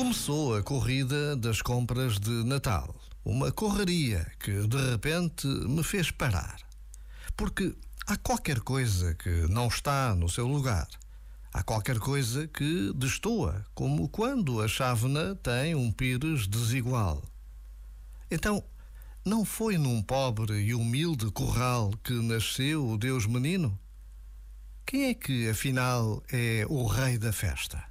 começou a corrida das compras de Natal. Uma correria que de repente me fez parar. Porque há qualquer coisa que não está no seu lugar. Há qualquer coisa que destoa, como quando a chávena tem um pires desigual. Então, não foi num pobre e humilde curral que nasceu o Deus menino? Quem é que, afinal, é o rei da festa?